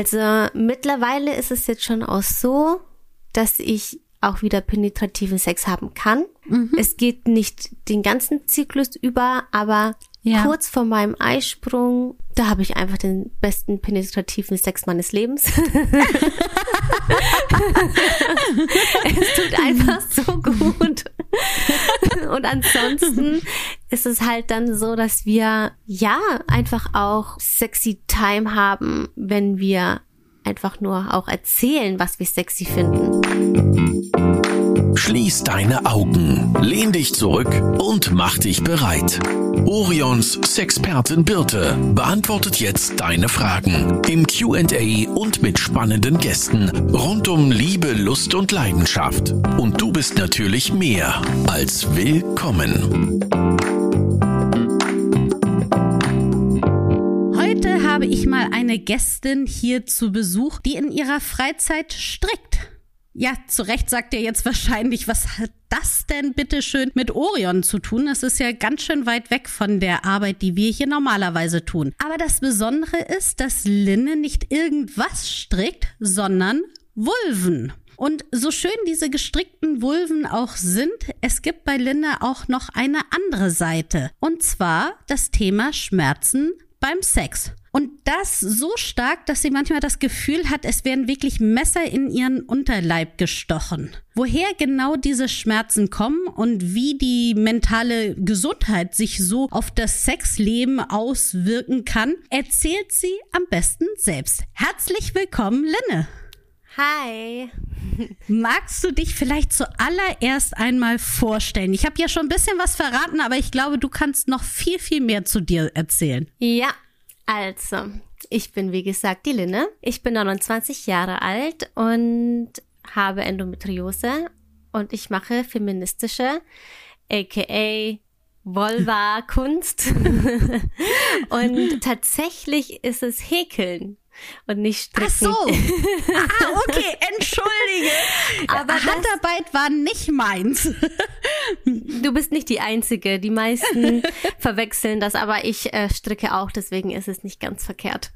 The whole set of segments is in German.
Also mittlerweile ist es jetzt schon auch so, dass ich auch wieder penetrativen Sex haben kann. Mhm. Es geht nicht den ganzen Zyklus über, aber ja. kurz vor meinem Eisprung, da habe ich einfach den besten penetrativen Sex meines Lebens. es tut einfach so gut. Und ansonsten ist es halt dann so, dass wir ja einfach auch sexy Time haben, wenn wir einfach nur auch erzählen, was wir sexy finden. Schließ deine Augen, lehn dich zurück und mach dich bereit. Orions Sexpertin Birte beantwortet jetzt deine Fragen im QA und mit spannenden Gästen rund um Liebe, Lust und Leidenschaft. Und du bist natürlich mehr als willkommen. Heute habe ich mal eine Gästin hier zu Besuch, die in ihrer Freizeit strickt. Ja, zu Recht sagt ihr jetzt wahrscheinlich, was hat das denn bitte schön mit Orion zu tun? Das ist ja ganz schön weit weg von der Arbeit, die wir hier normalerweise tun. Aber das Besondere ist, dass Linne nicht irgendwas strickt, sondern Vulven. Und so schön diese gestrickten Vulven auch sind, es gibt bei Linne auch noch eine andere Seite. Und zwar das Thema Schmerzen beim Sex. Und das so stark, dass sie manchmal das Gefühl hat, es werden wirklich Messer in ihren Unterleib gestochen. Woher genau diese Schmerzen kommen und wie die mentale Gesundheit sich so auf das Sexleben auswirken kann, erzählt sie am besten selbst. Herzlich willkommen, Linne. Hi. Magst du dich vielleicht zuallererst einmal vorstellen? Ich habe ja schon ein bisschen was verraten, aber ich glaube, du kannst noch viel, viel mehr zu dir erzählen. Ja, also, ich bin wie gesagt die Linne. Ich bin 29 Jahre alt und habe Endometriose und ich mache feministische, aka Vulva-Kunst. und tatsächlich ist es Häkeln und nicht stricken. Ach so. Ah, okay, entschuldige. Aber Handarbeit war nicht meins. Du bist nicht die Einzige. Die meisten verwechseln das, aber ich äh, stricke auch, deswegen ist es nicht ganz verkehrt.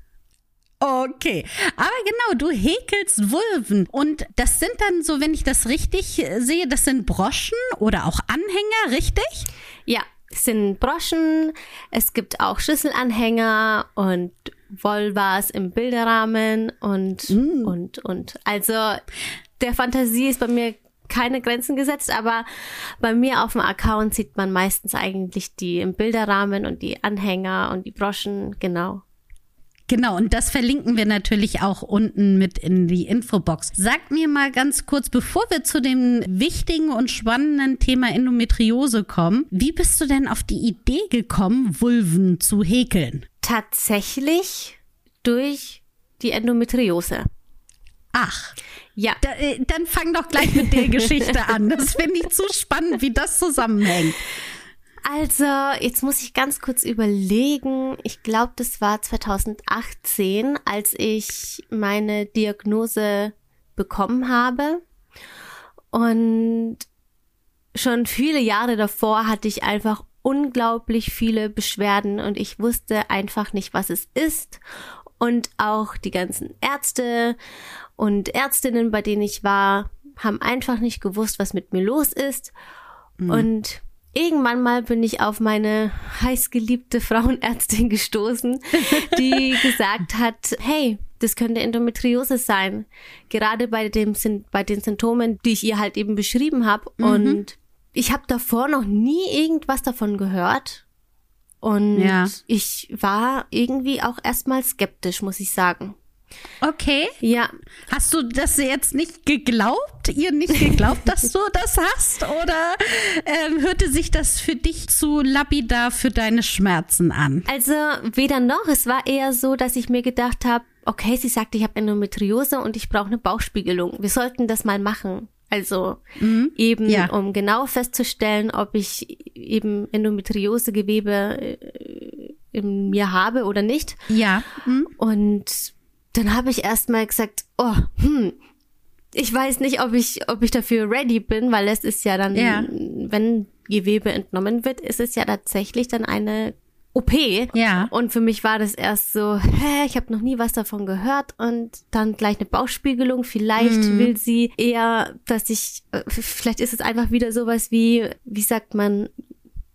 Okay, aber genau, du häkelst Vulven und das sind dann so, wenn ich das richtig äh, sehe, das sind Broschen oder auch Anhänger, richtig? Ja, es sind Broschen, es gibt auch Schlüsselanhänger und Vulvas im Bilderrahmen und, mm. und, und. Also der Fantasie ist bei mir keine Grenzen gesetzt, aber bei mir auf dem Account sieht man meistens eigentlich die im Bilderrahmen und die Anhänger und die Broschen, genau. Genau, und das verlinken wir natürlich auch unten mit in die Infobox. Sag mir mal ganz kurz, bevor wir zu dem wichtigen und spannenden Thema Endometriose kommen, wie bist du denn auf die Idee gekommen, Vulven zu häkeln? Tatsächlich durch die Endometriose. Ach. Ja. Da, äh, dann fang doch gleich mit der Geschichte an. Das finde ich zu spannend, wie das zusammenhängt. Also, jetzt muss ich ganz kurz überlegen. Ich glaube, das war 2018, als ich meine Diagnose bekommen habe. Und schon viele Jahre davor hatte ich einfach unglaublich viele Beschwerden und ich wusste einfach nicht, was es ist. Und auch die ganzen Ärzte und Ärztinnen, bei denen ich war, haben einfach nicht gewusst, was mit mir los ist. Mhm. Und irgendwann mal bin ich auf meine heißgeliebte Frauenärztin gestoßen, die gesagt hat, hey, das könnte Endometriose sein. Gerade bei dem bei den Symptomen, die ich ihr halt eben beschrieben habe. Mhm. Und ich habe davor noch nie irgendwas davon gehört. Und ja. ich war irgendwie auch erstmal skeptisch, muss ich sagen. Okay. Ja. Hast du das jetzt nicht geglaubt? Ihr nicht geglaubt, dass du das hast? Oder ähm, hörte sich das für dich zu lapidar für deine Schmerzen an? Also weder noch. Es war eher so, dass ich mir gedacht habe, okay, sie sagt, ich habe Endometriose und ich brauche eine Bauchspiegelung. Wir sollten das mal machen. Also mhm. eben, ja. um genau festzustellen, ob ich eben Endometriosegewebe äh, in mir habe oder nicht. Ja. Mhm. Und dann habe ich erstmal gesagt, oh, hm, ich weiß nicht, ob ich, ob ich dafür ready bin, weil es ist ja dann, ja. wenn Gewebe entnommen wird, ist es ja tatsächlich dann eine OP. Ja. Und für mich war das erst so, hä, ich habe noch nie was davon gehört und dann gleich eine Bauchspiegelung. Vielleicht Mhm. will sie eher, dass ich, äh, vielleicht ist es einfach wieder sowas wie, wie sagt man,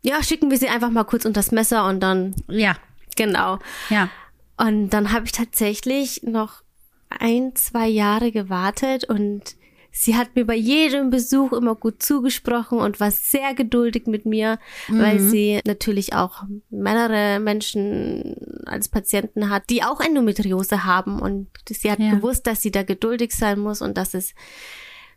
ja, schicken wir sie einfach mal kurz unter das Messer und dann, Ja, genau. ja. Und dann habe ich tatsächlich noch ein, zwei Jahre gewartet und sie hat mir bei jedem Besuch immer gut zugesprochen und war sehr geduldig mit mir, weil sie natürlich auch mehrere Menschen als Patienten hat, die auch Endometriose haben und sie hat Ja. gewusst, dass sie da geduldig sein muss und dass es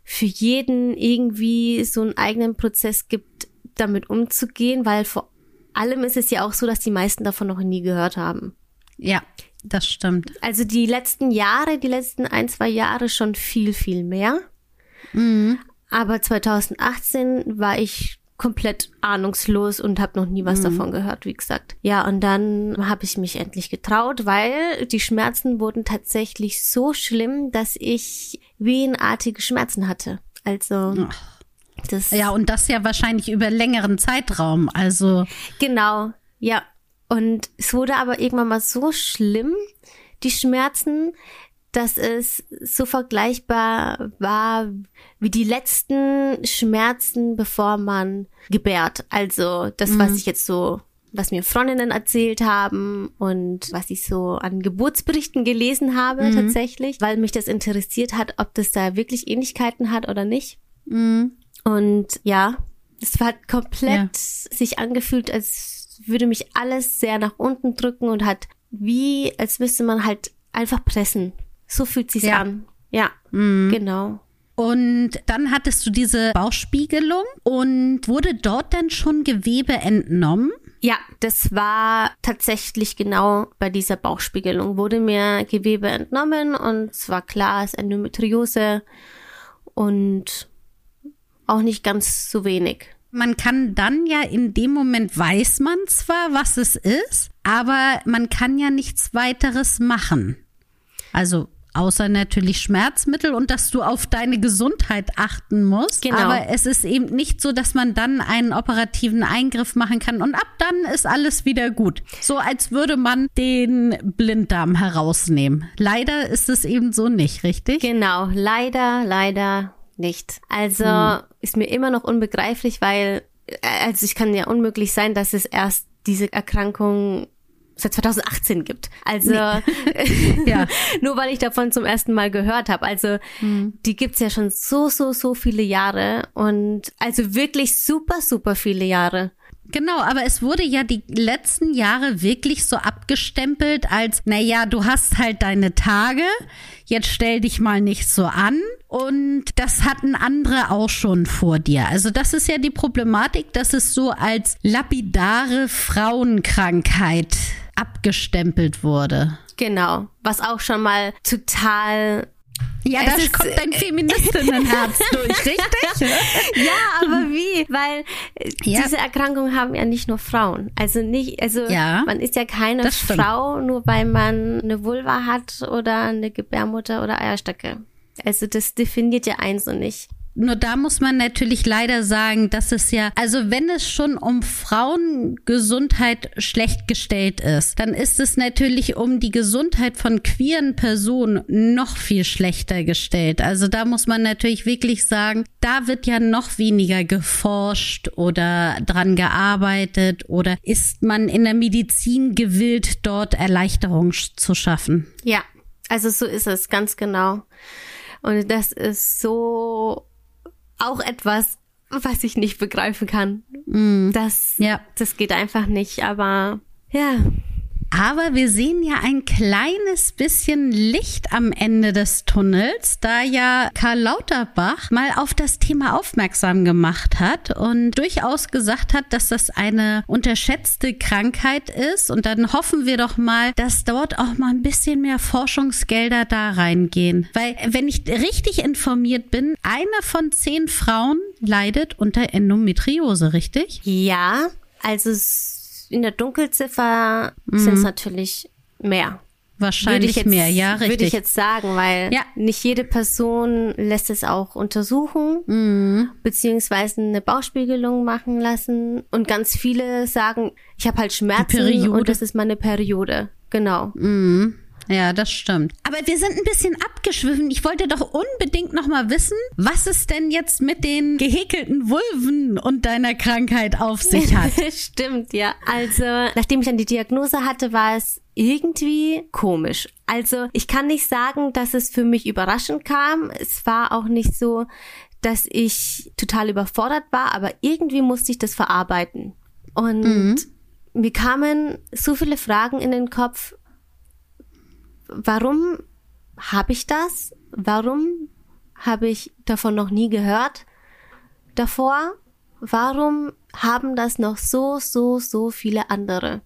für jeden irgendwie so einen eigenen Prozess gibt, damit umzugehen, weil vor allem ist es ja auch so, dass die meisten davon noch nie gehört haben. Ja, das stimmt. Also die letzten Jahre, die letzten ein, zwei Jahre schon viel, viel mehr. Aber 2018 war ich komplett ahnungslos und habe noch nie was davon gehört, wie gesagt. Ja, und dann habe ich mich endlich getraut, weil die Schmerzen wurden tatsächlich so schlimm, dass ich wehenartige Schmerzen hatte. Also das Ja, und das ja wahrscheinlich über längeren Zeitraum. Also, Genau, ja. Und es wurde aber irgendwann mal so schlimm, die Schmerzen, dass es so vergleichbar war wie die letzten Schmerzen, bevor man gebärt. Also das, was ich jetzt so, was mir Freundinnen erzählt haben und was ich so an Geburtsberichten gelesen habe tatsächlich, weil mich das interessiert hat, ob das da wirklich Ähnlichkeiten hat oder nicht. Und ja, es hat komplett Ja. sich angefühlt, als würde mich alles sehr nach unten drücken und hat wie, als müsste man halt einfach pressen. So fühlt sich's Ja. an. Ja, genau. und dann hattest du diese Bauchspiegelung und wurde dort dann schon Gewebe entnommen? Ja, das war tatsächlich genau bei dieser Bauchspiegelung. Wurde mir Gewebe entnommen und es war klar, es ist Endometriose und auch nicht ganz so wenig. Man kann dann ja in dem Moment weiß man zwar, was es ist, aber man kann ja nichts weiteres machen. Also außer natürlich Schmerzmittel und dass du auf deine Gesundheit achten musst. Genau. Aber es ist eben nicht so, dass man dann einen operativen Eingriff machen kann und ab dann ist alles wieder gut. So als würde man den Blinddarm herausnehmen. Leider ist es eben so nicht, richtig? Genau, leider, leider nicht. Also ist mir immer noch unbegreiflich, weil, äh, also ich kann ja unmöglich sein, dass es erst diese Erkrankung seit 2018 gibt. Also Ja. nur weil ich davon zum ersten Mal gehört habe. Also die gibt's ja schon so, so, so viele Jahre und also wirklich super, super viele Jahre. Genau, aber es wurde ja die letzten Jahre wirklich so abgestempelt als, naja, du hast halt deine Tage, jetzt stell dich mal nicht so an. Und das hatten andere auch schon vor dir. Also das ist ja die Problematik, dass es so als lapidare Frauenkrankheit abgestempelt wurde. Genau. Was auch schon mal total Ja, Es da ist- kommt dein Feministinnenherz durch, richtig? Ja, aber wie? Weil äh, Ja. diese Erkrankung haben ja nicht nur Frauen. Also nicht, also Ja, man ist ja keine. Frau, nur weil man eine Vulva hat oder eine Gebärmutter oder Eierstöcke. Also das definiert ja eins und nicht. Nur da muss man natürlich leider sagen, dass es ja, also wenn es schon um Frauengesundheit schlecht gestellt ist, dann ist es natürlich um die Gesundheit von queeren Personen noch viel schlechter gestellt. Also da muss man natürlich wirklich sagen, da wird ja noch weniger geforscht oder dran gearbeitet oder ist man in der Medizin gewillt, dort Erleichterung zu schaffen. Ja, also so ist es, ganz genau. Und das ist so auch etwas, was ich nicht begreifen kann. Das, Ja. das geht einfach nicht, aber ja. Aber wir sehen ja ein kleines bisschen Licht am Ende des Tunnels, da ja Karl Lauterbach mal auf das Thema aufmerksam gemacht hat und durchaus gesagt hat, dass das eine unterschätzte Krankheit ist. Und dann hoffen wir doch mal, dass dort auch mal ein bisschen mehr Forschungsgelder da reingehen. Weil, wenn ich richtig informiert bin, eine von zehn Frauen leidet unter Endometriose, richtig? Ja, also in der Dunkelziffer sind es natürlich mehr. wahrscheinlich jetzt, mehr, ja, richtig. Würde ich jetzt sagen, weil Ja. nicht jede Person lässt es auch untersuchen, Mhm. beziehungsweise eine Bauchspiegelung machen lassen. Und ganz viele sagen, ich habe halt Schmerzen und das ist meine Periode. Genau. Mhm. Ja, das stimmt. Aber wir sind ein bisschen abgeschwiffen. Ich wollte doch unbedingt noch mal wissen, was es denn jetzt mit den gehäkelten Vulven und deiner Krankheit auf sich hat. Stimmt, ja. Also, nachdem ich dann die Diagnose hatte, war es irgendwie komisch. Also, ich kann nicht sagen, dass es für mich überraschend kam. Es war auch nicht so, dass ich total überfordert war, aber irgendwie musste ich das verarbeiten. Und mir kamen so viele Fragen in den Kopf. Warum habe ich das? Warum habe ich davon noch nie gehört? Davor, warum haben das noch so, so, so viele andere?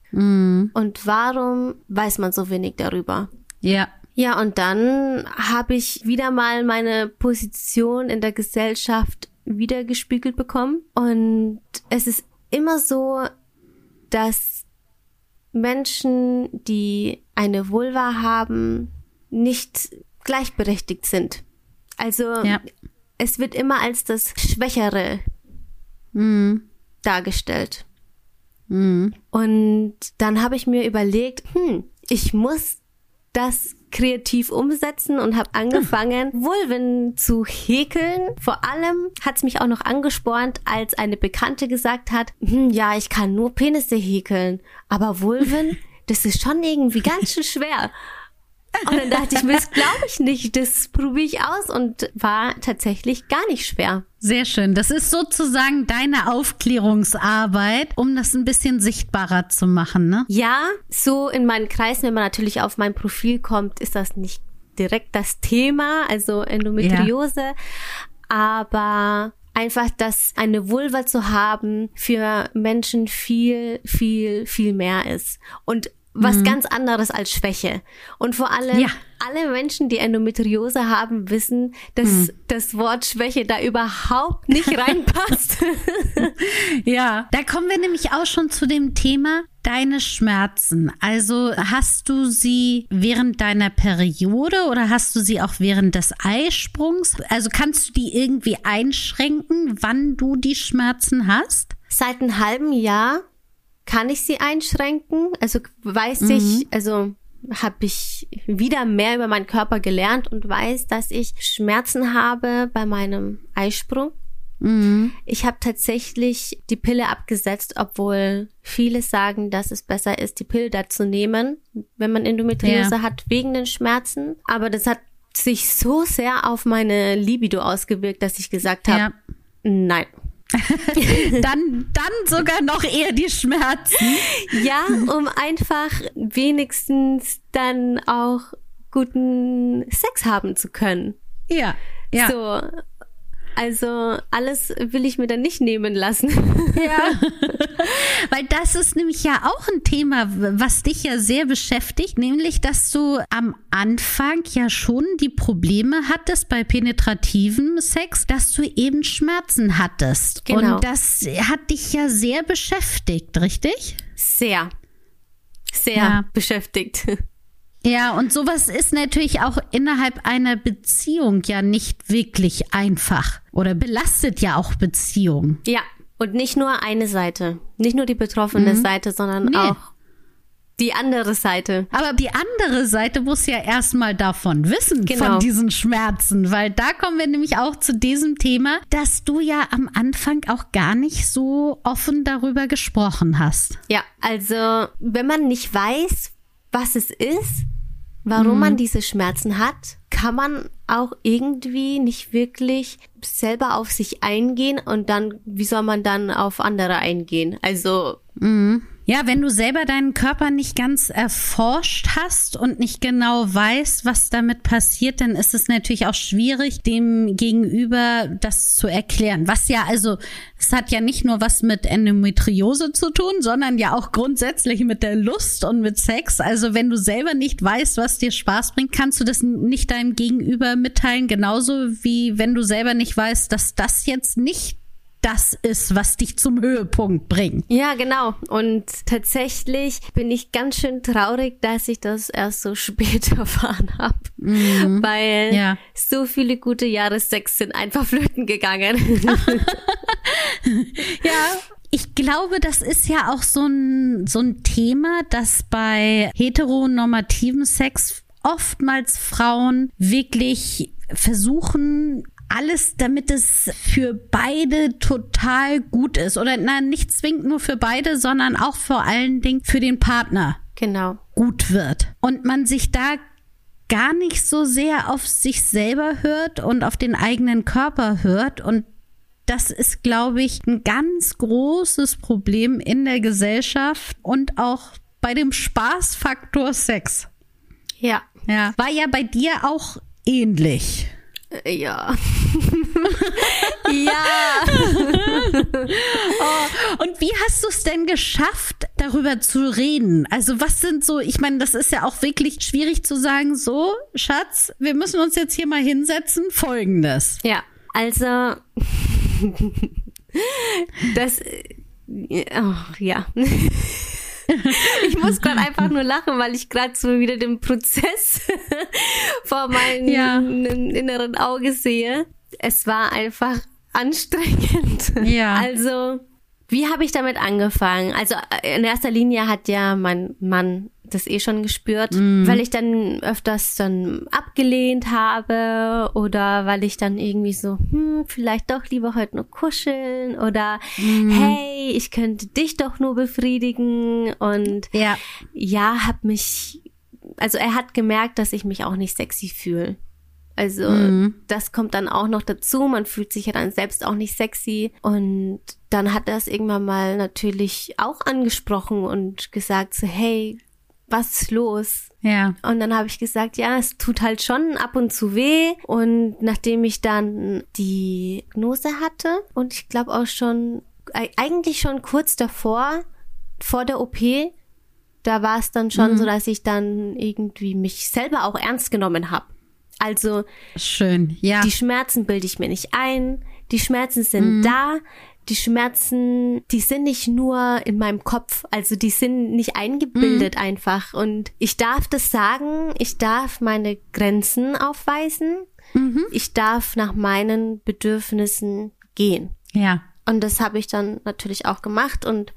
Und warum weiß man so wenig darüber? Ja. Ja, und dann habe ich wieder mal meine Position in der Gesellschaft wiedergespiegelt bekommen. Und es ist immer so, dass Menschen, die eine Vulva haben, nicht gleichberechtigt sind. Also Ja. es wird immer als das Schwächere dargestellt. Und dann habe ich mir überlegt, hm, ich muss das kreativ umsetzen und habe angefangen, Vulven zu häkeln. Vor allem hat es mich auch noch angespornt, als eine Bekannte gesagt hat, hm, ja, ich kann nur Penisse häkeln, aber Vulven, das ist schon irgendwie ganz schön schwer. Und dann dachte ich mir, das glaube ich nicht, das probiere ich aus und war tatsächlich gar nicht schwer. Sehr schön. Das ist sozusagen deine Aufklärungsarbeit, um das ein bisschen sichtbarer zu machen, ne? Ja, so in meinen Kreisen, wenn man natürlich auf mein Profil kommt, ist das nicht direkt das Thema, also Endometriose, aber einfach, dass eine Vulva zu haben für Menschen viel, viel, viel mehr ist. Und was ganz anderes als Schwäche. Und vor allem Ja. alle Menschen, die Endometriose haben, wissen, dass das Wort Schwäche da überhaupt nicht reinpasst. Ja, da kommen wir nämlich auch schon zu dem Thema deine Schmerzen. Also hast du sie während deiner Periode oder hast du sie auch während des Eisprungs? Also kannst du die irgendwie einschränken, wann du die Schmerzen hast? Seit einem halben Jahr kann ich sie einschränken. Also weiß ich, also habe ich wieder mehr über meinen Körper gelernt und weiß, dass ich Schmerzen habe bei meinem Eisprung. Ich habe tatsächlich die Pille abgesetzt, obwohl viele sagen, dass es besser ist, die Pille da zu nehmen, wenn man Endometriose Ja. hat, wegen den Schmerzen. Aber das hat sich so sehr auf meine Libido ausgewirkt, dass ich gesagt habe, Ja. nein. Dann, dann sogar noch eher die Schmerzen. Ja, um einfach wenigstens dann auch guten Sex haben zu können. Ja, ja. So. Also alles will ich mir dann nicht nehmen lassen. Ja. Weil das ist nämlich ja auch ein Thema, was dich ja sehr beschäftigt, nämlich, dass du am Anfang ja schon die Probleme hattest bei penetrativem Sex, dass du eben Schmerzen hattest. Genau. Und das hat dich ja sehr beschäftigt, richtig? Sehr, sehr Ja. beschäftigt. Ja, und sowas ist natürlich auch innerhalb einer Beziehung ja nicht wirklich einfach oder belastet ja auch Beziehungen. Ja, und nicht nur eine Seite, nicht nur die betroffene Seite, sondern Nee. auch die andere Seite. Aber die andere Seite muss ja erstmal davon wissen, Genau. von diesen Schmerzen, weil da kommen wir nämlich auch zu diesem Thema, dass du ja am Anfang auch gar nicht so offen darüber gesprochen hast. Ja, also wenn man nicht weiß, was es ist, warum man diese Schmerzen hat, kann man auch irgendwie nicht wirklich selber auf sich eingehen und dann, wie soll man dann auf andere eingehen? Also, Ja, wenn du selber deinen Körper nicht ganz erforscht hast und nicht genau weißt, was damit passiert, dann ist es natürlich auch schwierig, dem Gegenüber das zu erklären. Was ja also, es hat ja nicht nur was mit Endometriose zu tun, sondern ja auch grundsätzlich mit der Lust und mit Sex. Also wenn du selber nicht weißt, was dir Spaß bringt, kannst du das nicht deinem Gegenüber mitteilen, genauso wie wenn du selber nicht weißt, dass das jetzt nicht das ist, was dich zum Höhepunkt bringt. Ja, genau. Und tatsächlich bin ich ganz schön traurig, dass ich das erst so spät erfahren habe. Mhm. Weil ja. so viele gute Jahressex sind einfach flöten gegangen. ja, ich glaube, das ist ja auch so ein, so ein Thema, das bei heteronormativen Sex oftmals Frauen wirklich versuchen, alles, damit es für beide total gut ist. Oder nein, nicht zwingend nur für beide, sondern auch vor allen Dingen für den Partner. Genau. Gut wird. Und man sich da gar nicht so sehr auf sich selber hört und auf den eigenen Körper hört. Und das ist, glaube ich, ein ganz großes Problem in der Gesellschaft und auch bei dem Spaßfaktor Sex. Ja. Ja. War ja bei dir auch ähnlich. Äh, ja. ja. oh, und wie hast du es denn geschafft, darüber zu reden? Also was sind so, ich meine, das ist ja auch wirklich schwierig zu sagen, so, Schatz, wir müssen uns jetzt hier mal hinsetzen, folgendes. Ja, also das, oh, ja ich muss gerade einfach nur lachen, weil ich gerade so wieder den Prozess vor meinem ja. inneren Auge sehe. Es war einfach anstrengend. Ja. Also, wie habe ich damit angefangen? Also in erster Linie hat ja mein Mann das eh schon gespürt, mm. weil ich dann öfters dann abgelehnt habe oder weil ich dann irgendwie so, hm, vielleicht doch lieber heute nur kuscheln oder mm. hey, ich könnte dich doch nur befriedigen und ja, ja, hab mich, also er hat gemerkt, dass ich mich auch nicht sexy fühle. Also mm. das kommt dann auch noch dazu. Man fühlt sich ja dann selbst auch nicht sexy. Und dann hat er es irgendwann mal natürlich auch angesprochen und gesagt so, hey, was ist los? Ja. Und dann habe ich gesagt, ja, es tut halt schon ab und zu weh. Und nachdem ich dann die Gnose hatte und ich glaube auch schon, eigentlich schon kurz davor, vor der OP, da war es dann schon mhm. so, dass ich dann irgendwie mich selber auch ernst genommen habe. Also schön, ja. Die Schmerzen bilde ich mir nicht ein. Die Schmerzen sind mhm. da die Schmerzen, die sind nicht nur in meinem Kopf, also die sind nicht eingebildet mhm. einfach. Und ich darf das sagen, ich darf meine Grenzen aufweisen, mhm. ich darf nach meinen Bedürfnissen gehen. Ja. Und das habe ich dann natürlich auch gemacht und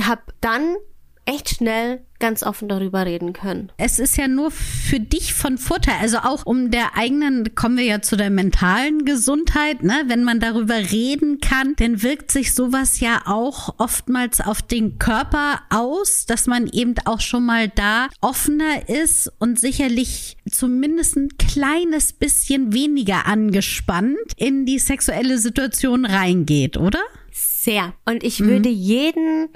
habe dann echt schnell ganz offen darüber reden können. Es ist ja nur für dich von Vorteil, also auch um der eigenen, kommen wir ja zu der mentalen Gesundheit, ne? Wenn man darüber reden kann, dann wirkt sich sowas ja auch oftmals auf den Körper aus, dass man eben auch schon mal da offener ist und sicherlich zumindest ein kleines bisschen weniger angespannt in die sexuelle Situation reingeht, oder? Sehr. Und ich mhm. würde jeden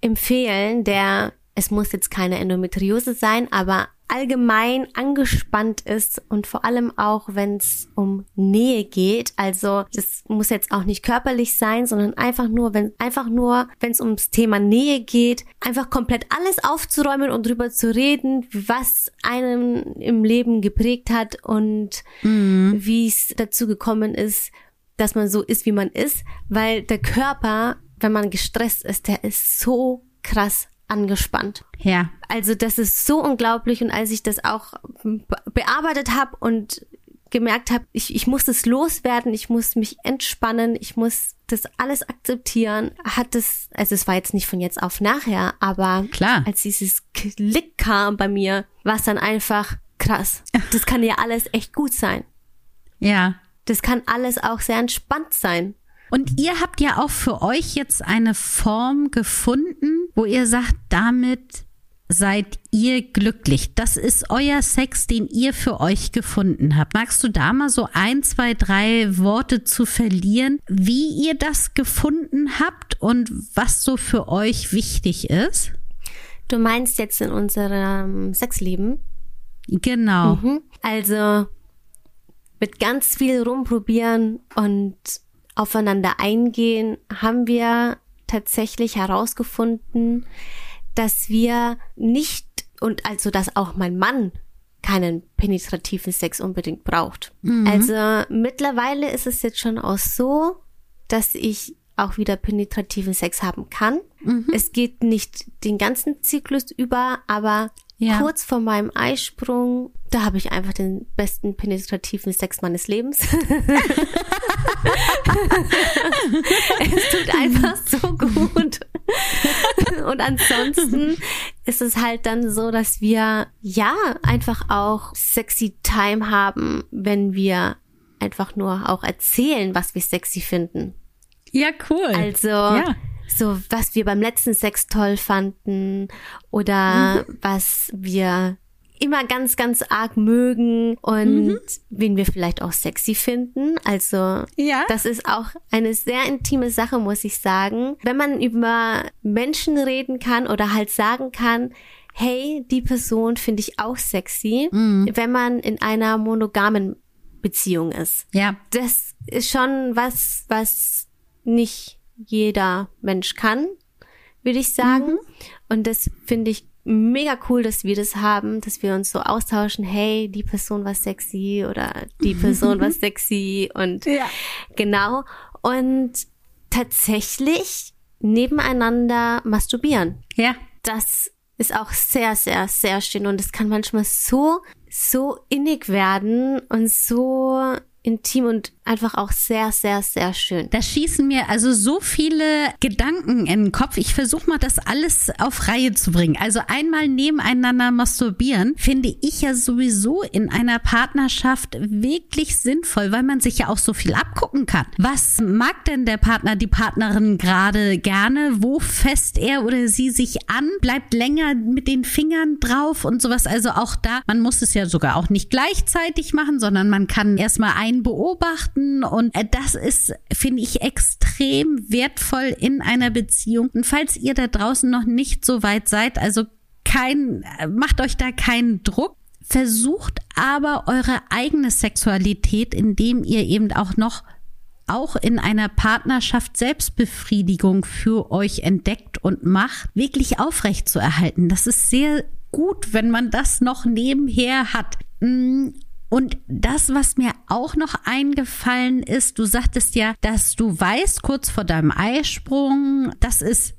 empfehlen, der, es muss jetzt keine Endometriose sein, aber allgemein angespannt ist und vor allem auch, wenn es um Nähe geht. Also das muss jetzt auch nicht körperlich sein, sondern einfach nur, wenn einfach nur, wenn es ums Thema Nähe geht, einfach komplett alles aufzuräumen und drüber zu reden, was einem im Leben geprägt hat und mhm. wie es dazu gekommen ist, dass man so ist, wie man ist, weil der Körper wenn man gestresst ist, der ist so krass angespannt. Ja. Also das ist so unglaublich und als ich das auch bearbeitet habe und gemerkt habe, ich, ich muss es loswerden, ich muss mich entspannen, ich muss das alles akzeptieren, hat es, also es war jetzt nicht von jetzt auf nachher, aber Klar. als dieses Klick kam bei mir, war es dann einfach krass. Das kann ja alles echt gut sein. Ja. Das kann alles auch sehr entspannt sein. Und ihr habt ja auch für euch jetzt eine Form gefunden, wo ihr sagt, damit seid ihr glücklich. Das ist euer Sex, den ihr für euch gefunden habt. Magst du da mal so ein, zwei, drei Worte zu verlieren, wie ihr das gefunden habt und was so für euch wichtig ist? Du meinst jetzt in unserem Sexleben? Genau. Mhm. Also mit ganz viel rumprobieren und aufeinander eingehen, haben wir tatsächlich herausgefunden, dass wir nicht und also dass auch mein Mann keinen penetrativen Sex unbedingt braucht. Mhm. Also mittlerweile ist es jetzt schon auch so, dass ich auch wieder penetrativen Sex haben kann. Es geht nicht den ganzen Zyklus über, aber Ja. kurz vor meinem Eisprung, da habe ich einfach den besten penetrativen Sex meines Lebens. es tut einfach so gut. Und ansonsten ist es halt dann so, dass wir ja einfach auch sexy Time haben, wenn wir einfach nur auch erzählen, was wir sexy finden. Ja, cool. Also Ja. So, was wir beim letzten Sex toll fanden oder Mhm. was wir immer ganz, ganz arg mögen und Mhm. wen wir vielleicht auch sexy finden. Also Ja. das ist auch eine sehr intime Sache, muss ich sagen. Wenn man über Menschen reden kann oder halt sagen kann, hey, die Person finde ich auch sexy, Mhm. wenn man in einer monogamen Beziehung ist ja. das ist schon was, was nicht jeder Mensch kann, würde ich sagen. Und das finde ich mega cool, dass wir das haben, dass wir uns so austauschen, hey, die Person war sexy oder die Person war sexy und Ja. genau. Und tatsächlich nebeneinander masturbieren Ja. das ist auch sehr, sehr, sehr schön und es kann manchmal so, so innig werden und so intim und einfach auch sehr, sehr, sehr schön. Da schießen mir also so viele Gedanken in den Kopf. Ich versuche mal, das alles auf Reihe zu bringen. Also einmal nebeneinander masturbieren, finde ich ja sowieso in einer Partnerschaft wirklich sinnvoll, weil man sich ja auch so viel abgucken kann. Was mag denn der Partner, die Partnerin gerade gerne? Wo fest er oder sie sich an? Bleibt länger mit den Fingern drauf und sowas. Also auch da, man muss es ja sogar auch nicht gleichzeitig machen, sondern man kann erstmal einen beobachten und äh, das ist, finde ich, extrem wertvoll in einer Beziehung. Und falls ihr da draußen noch nicht so weit seid, also kein, äh, macht euch da keinen Druck. Versucht aber eure eigene Sexualität, indem ihr eben auch noch auch in einer Partnerschaft Selbstbefriedigung für euch entdeckt und macht, wirklich aufrecht zu erhalten. Das ist sehr gut, wenn man das noch nebenher hat. Und das, was mir auch noch eingefallen ist, du sagtest ja, dass du weißt, kurz vor deinem Eisprung, das ist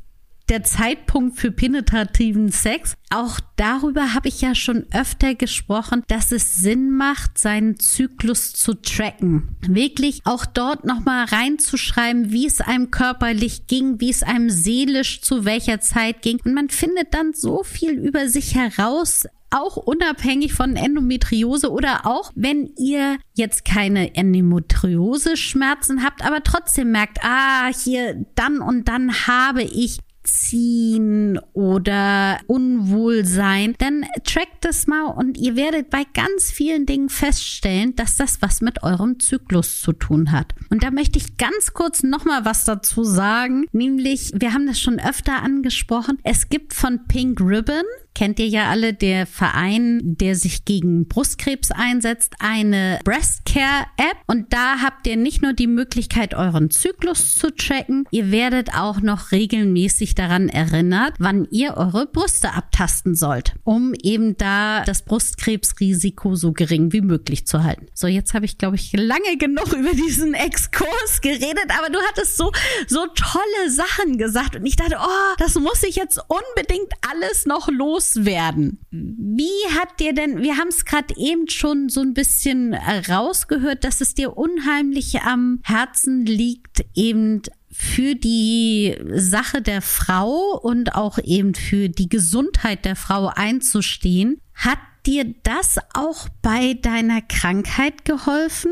der Zeitpunkt für penetrativen Sex. Auch darüber habe ich ja schon öfter gesprochen, dass es Sinn macht, seinen Zyklus zu tracken. Wirklich auch dort nochmal reinzuschreiben, wie es einem körperlich ging, wie es einem seelisch zu welcher Zeit ging. Und man findet dann so viel über sich heraus, auch unabhängig von Endometriose oder auch wenn ihr jetzt keine Endometriose-Schmerzen habt, aber trotzdem merkt, ah, hier dann und dann habe ich Ziehen oder Unwohlsein, dann trackt es mal und ihr werdet bei ganz vielen Dingen feststellen, dass das was mit eurem Zyklus zu tun hat. Und da möchte ich ganz kurz nochmal was dazu sagen, nämlich, wir haben das schon öfter angesprochen, es gibt von Pink Ribbon, kennt ihr ja alle, der Verein, der sich gegen Brustkrebs einsetzt, eine Breast Care App. Und da habt ihr nicht nur die Möglichkeit, euren Zyklus zu tracken, ihr werdet auch noch regelmäßig daran erinnert, wann ihr eure Brüste abtasten sollt, um eben da das Brustkrebsrisiko so gering wie möglich zu halten. So, jetzt habe ich, glaube ich, lange genug über diesen Exkurs geredet, aber du hattest so, so tolle Sachen gesagt und ich dachte, oh, das muss ich jetzt unbedingt alles noch loswerden. Wie hat dir denn, wir haben es gerade eben schon so ein bisschen äh, rausgehört, dass es dir unheimlich am Herzen liegt, eben für die Sache der Frau und auch eben für die Gesundheit der Frau einzustehen. Hat dir das auch bei deiner Krankheit geholfen,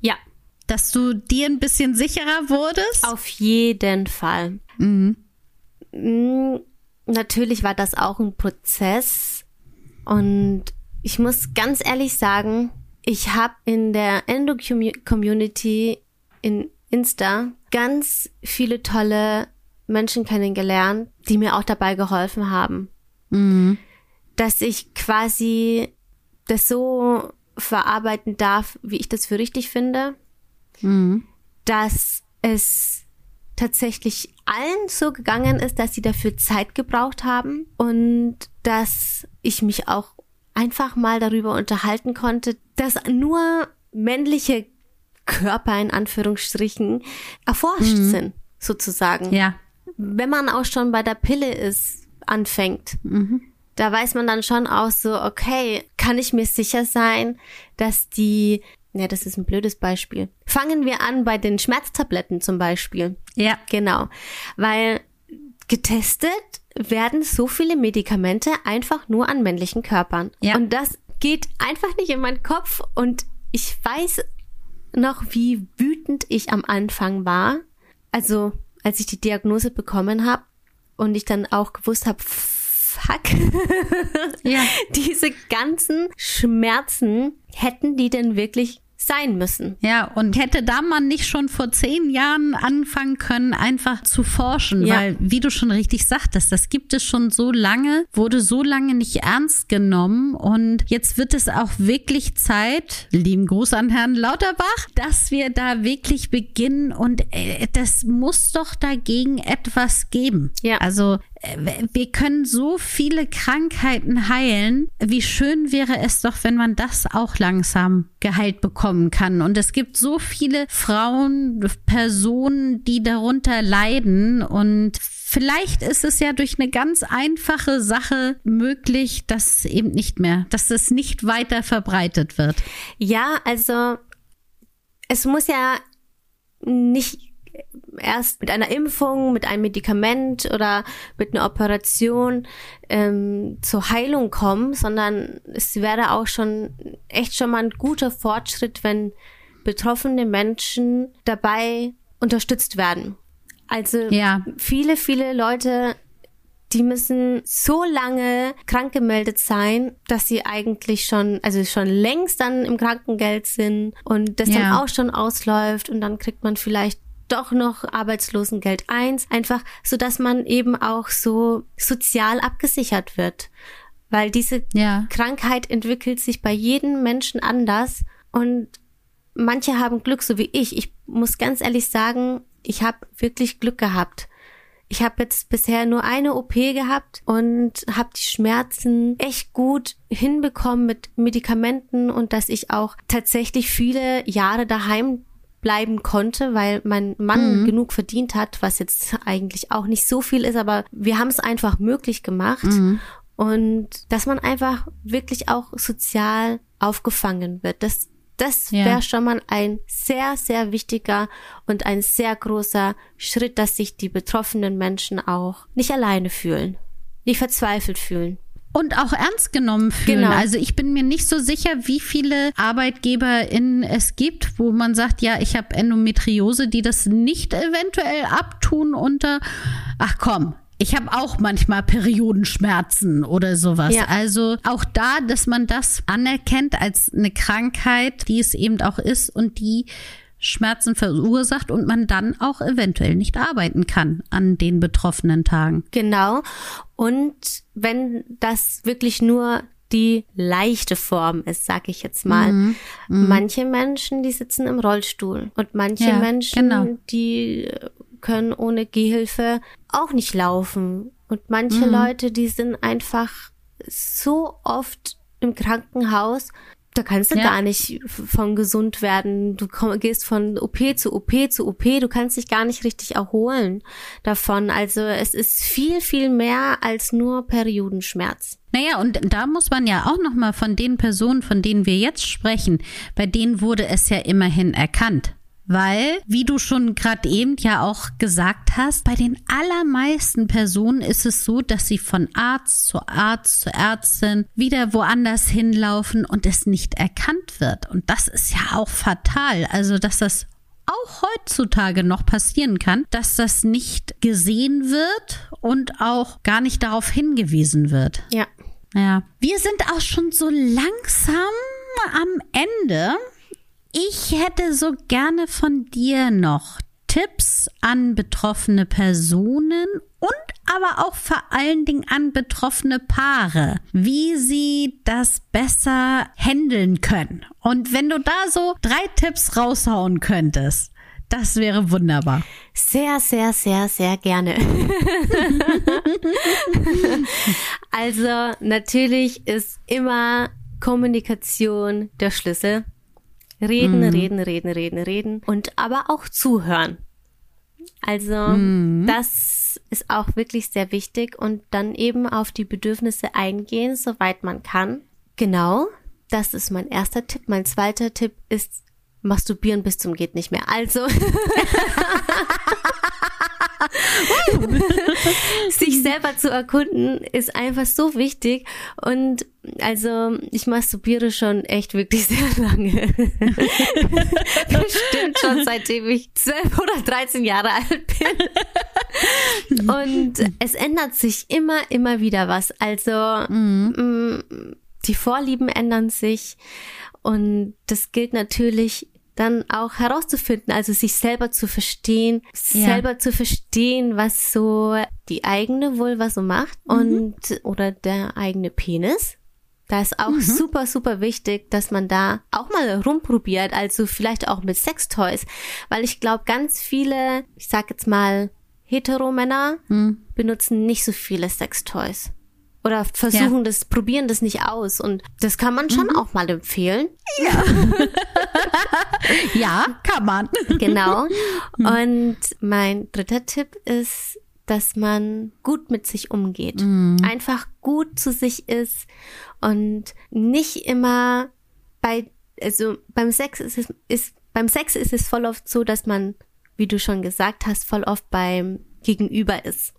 Ja, dass du dir ein bisschen sicherer wurdest? auf jeden Fall. Mhm. Natürlich war das auch ein Prozess und ich muss ganz ehrlich sagen, ich habe in der Endo-Community in Insta ganz viele tolle Menschen kennengelernt, die mir auch dabei geholfen haben, Mhm. dass ich quasi das so verarbeiten darf, wie ich das für richtig finde, Mhm. dass es tatsächlich allen so gegangen ist, dass sie dafür Zeit gebraucht haben und dass ich mich auch einfach mal darüber unterhalten konnte, dass nur männliche Körper in Anführungsstrichen erforscht mhm. sind, sozusagen. Ja. Wenn man auch schon bei der Pille ist, anfängt, mhm. da weiß man dann schon auch so, okay, kann ich mir sicher sein, dass die ja, das ist ein blödes Beispiel. Fangen wir an bei den Schmerztabletten zum Beispiel. Ja. Genau. Weil getestet werden so viele Medikamente einfach nur an männlichen Körpern. Ja. Und das geht einfach nicht in meinen Kopf und ich weiß noch, wie wütend ich am Anfang war. Also, als ich die Diagnose bekommen habe und ich dann auch gewusst habe, fuck, ja. diese ganzen Schmerzen, hätten die denn wirklich sein müssen. Ja, und hätte da man nicht schon vor zehn Jahren anfangen können, einfach zu forschen, ja. weil, wie du schon richtig sagtest, das gibt es schon so lange, wurde so lange nicht ernst genommen und jetzt wird es auch wirklich Zeit, lieben Gruß an Herrn Lauterbach, dass wir da wirklich beginnen und äh, das muss doch dagegen etwas geben. Ja. Also wir können so viele Krankheiten heilen. Wie schön wäre es doch, wenn man das auch langsam geheilt bekommen kann. Und es gibt so viele Frauen, Personen, die darunter leiden. Und vielleicht ist es ja durch eine ganz einfache Sache möglich, dass eben nicht mehr, dass es nicht weiter verbreitet wird. Ja, also es muss ja nicht erst mit einer Impfung, mit einem Medikament oder mit einer Operation ähm, zur Heilung kommen, sondern es wäre auch schon echt schon mal ein guter Fortschritt, wenn betroffene Menschen dabei unterstützt werden. Also ja. viele, viele Leute, die müssen so lange krank gemeldet sein, dass sie eigentlich schon, also schon längst dann im Krankengeld sind und das ja. dann auch schon ausläuft und dann kriegt man vielleicht doch noch Arbeitslosengeld 1, einfach so dass man eben auch so sozial abgesichert wird. Weil diese ja. Krankheit entwickelt sich bei jedem Menschen anders und manche haben Glück, so wie ich. Ich muss ganz ehrlich sagen, ich habe wirklich Glück gehabt. Ich habe jetzt bisher nur eine OP gehabt und habe die Schmerzen echt gut hinbekommen mit Medikamenten und dass ich auch tatsächlich viele Jahre daheim bleiben konnte, weil mein Mann mhm. genug verdient hat, was jetzt eigentlich auch nicht so viel ist, aber wir haben es einfach möglich gemacht. Mhm. Und dass man einfach wirklich auch sozial aufgefangen wird. Das, das ja. wäre schon mal ein sehr, sehr wichtiger und ein sehr großer Schritt, dass sich die betroffenen Menschen auch nicht alleine fühlen, nicht verzweifelt fühlen und auch ernst genommen fühlen. Genau. Also ich bin mir nicht so sicher, wie viele ArbeitgeberInnen es gibt, wo man sagt, ja, ich habe Endometriose, die das nicht eventuell abtun unter, ach komm, ich habe auch manchmal Periodenschmerzen oder sowas. Ja. Also auch da, dass man das anerkennt als eine Krankheit, die es eben auch ist und die Schmerzen verursacht und man dann auch eventuell nicht arbeiten kann an den betroffenen Tagen. Genau. Und wenn das wirklich nur die leichte Form ist, sag ich jetzt mal. Mhm. Mhm. Manche Menschen, die sitzen im Rollstuhl und manche ja, Menschen, genau. die können ohne Gehhilfe auch nicht laufen. Und manche mhm. Leute, die sind einfach so oft im Krankenhaus, da kannst du ja. gar nicht von gesund werden. Du komm, gehst von OP zu OP zu OP. Du kannst dich gar nicht richtig erholen davon. Also es ist viel, viel mehr als nur Periodenschmerz. Naja, und da muss man ja auch nochmal von den Personen, von denen wir jetzt sprechen, bei denen wurde es ja immerhin erkannt. Weil, wie du schon gerade eben ja auch gesagt hast, bei den allermeisten Personen ist es so, dass sie von Arzt zu Arzt zu Ärztin wieder woanders hinlaufen und es nicht erkannt wird. Und das ist ja auch fatal. Also, dass das auch heutzutage noch passieren kann, dass das nicht gesehen wird und auch gar nicht darauf hingewiesen wird. Ja. Ja. Wir sind auch schon so langsam am Ende. Ich hätte so gerne von dir noch Tipps an betroffene Personen und aber auch vor allen Dingen an betroffene Paare, wie sie das besser handeln können. Und wenn du da so drei Tipps raushauen könntest, das wäre wunderbar. Sehr, sehr, sehr, sehr gerne. also natürlich ist immer Kommunikation der Schlüssel Reden, mhm. reden, reden, reden, reden und aber auch zuhören. Also mhm. das ist auch wirklich sehr wichtig und dann eben auf die Bedürfnisse eingehen, soweit man kann. Genau, das ist mein erster Tipp. Mein zweiter Tipp ist masturbieren bis zum geht nicht mehr. Also sich selber zu erkunden ist einfach so wichtig und also ich masturbiere schon echt wirklich sehr lange. Bestimmt schon seitdem ich zwölf oder dreizehn Jahre alt bin. Und es ändert sich immer, immer wieder was. Also mhm. Mm, die Vorlieben ändern sich und das gilt natürlich dann auch herauszufinden, also sich selber zu verstehen, ja. selber zu verstehen, was so die eigene Vulva so macht mhm. und oder der eigene Penis. Da ist auch mhm. super, super wichtig, dass man da auch mal rumprobiert, also vielleicht auch mit Sextoys, weil ich glaube, ganz viele, ich sag jetzt mal, Heteromänner mhm. benutzen nicht so viele Sextoys oder versuchen ja. das, probieren das nicht aus. Und das kann man schon mhm. auch mal empfehlen. Ja. ja, kann man. Genau. Mhm. Und mein dritter Tipp ist, dass man gut mit sich umgeht. Mhm. Einfach gut zu sich ist und nicht immer bei, also beim Sex ist es, ist, beim Sex ist es voll oft so, dass man, wie du schon gesagt hast, voll oft beim Gegenüber ist.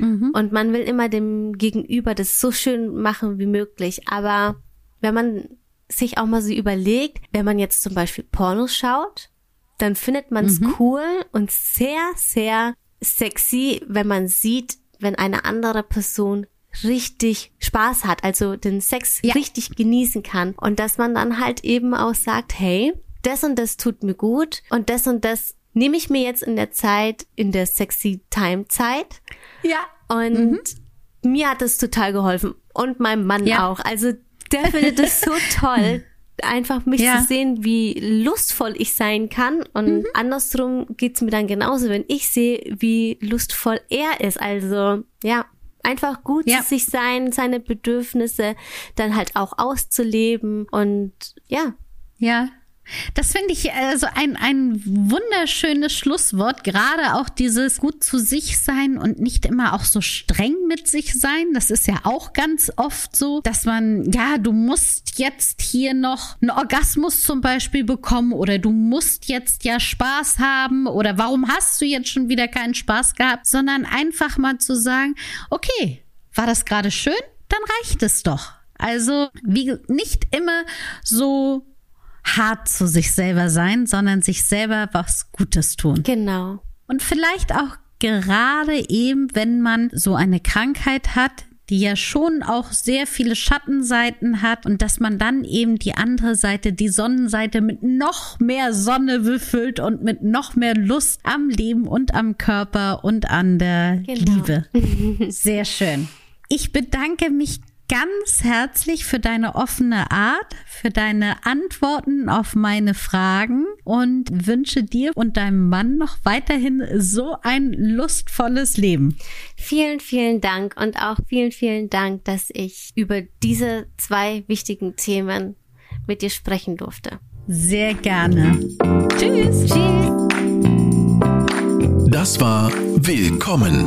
Mhm. Und man will immer dem Gegenüber das so schön machen wie möglich. Aber wenn man sich auch mal so überlegt, wenn man jetzt zum Beispiel Pornos schaut, dann findet man es mhm. cool und sehr, sehr sexy, wenn man sieht, wenn eine andere Person richtig Spaß hat, also den Sex ja. richtig genießen kann und dass man dann halt eben auch sagt, hey, das und das tut mir gut und das und das nehme ich mir jetzt in der Zeit, in der sexy Time Zeit. Ja. Und mhm. mir hat es total geholfen. Und meinem Mann ja. auch. Also der findet es so toll, einfach mich ja. zu sehen, wie lustvoll ich sein kann. Und mhm. andersrum geht's mir dann genauso, wenn ich sehe, wie lustvoll er ist. Also ja, einfach gut ja. sich sein, seine Bedürfnisse dann halt auch auszuleben und ja. Ja, das finde ich also ein, ein wunderschönes Schlusswort. Gerade auch dieses gut zu sich sein und nicht immer auch so streng mit sich sein. Das ist ja auch ganz oft so, dass man, ja, du musst jetzt hier noch einen Orgasmus zum Beispiel bekommen oder du musst jetzt ja Spaß haben oder warum hast du jetzt schon wieder keinen Spaß gehabt, sondern einfach mal zu sagen, okay, war das gerade schön? Dann reicht es doch. Also, wie nicht immer so hart zu sich selber sein, sondern sich selber was Gutes tun. Genau. Und vielleicht auch gerade eben, wenn man so eine Krankheit hat, die ja schon auch sehr viele Schattenseiten hat und dass man dann eben die andere Seite, die Sonnenseite mit noch mehr Sonne befüllt und mit noch mehr Lust am Leben und am Körper und an der genau. Liebe. Sehr schön. Ich bedanke mich ganz herzlich für deine offene Art, für deine Antworten auf meine Fragen und wünsche dir und deinem Mann noch weiterhin so ein lustvolles Leben. Vielen, vielen Dank und auch vielen, vielen Dank, dass ich über diese zwei wichtigen Themen mit dir sprechen durfte. Sehr gerne. Tschüss. Tschüss. Das war Willkommen,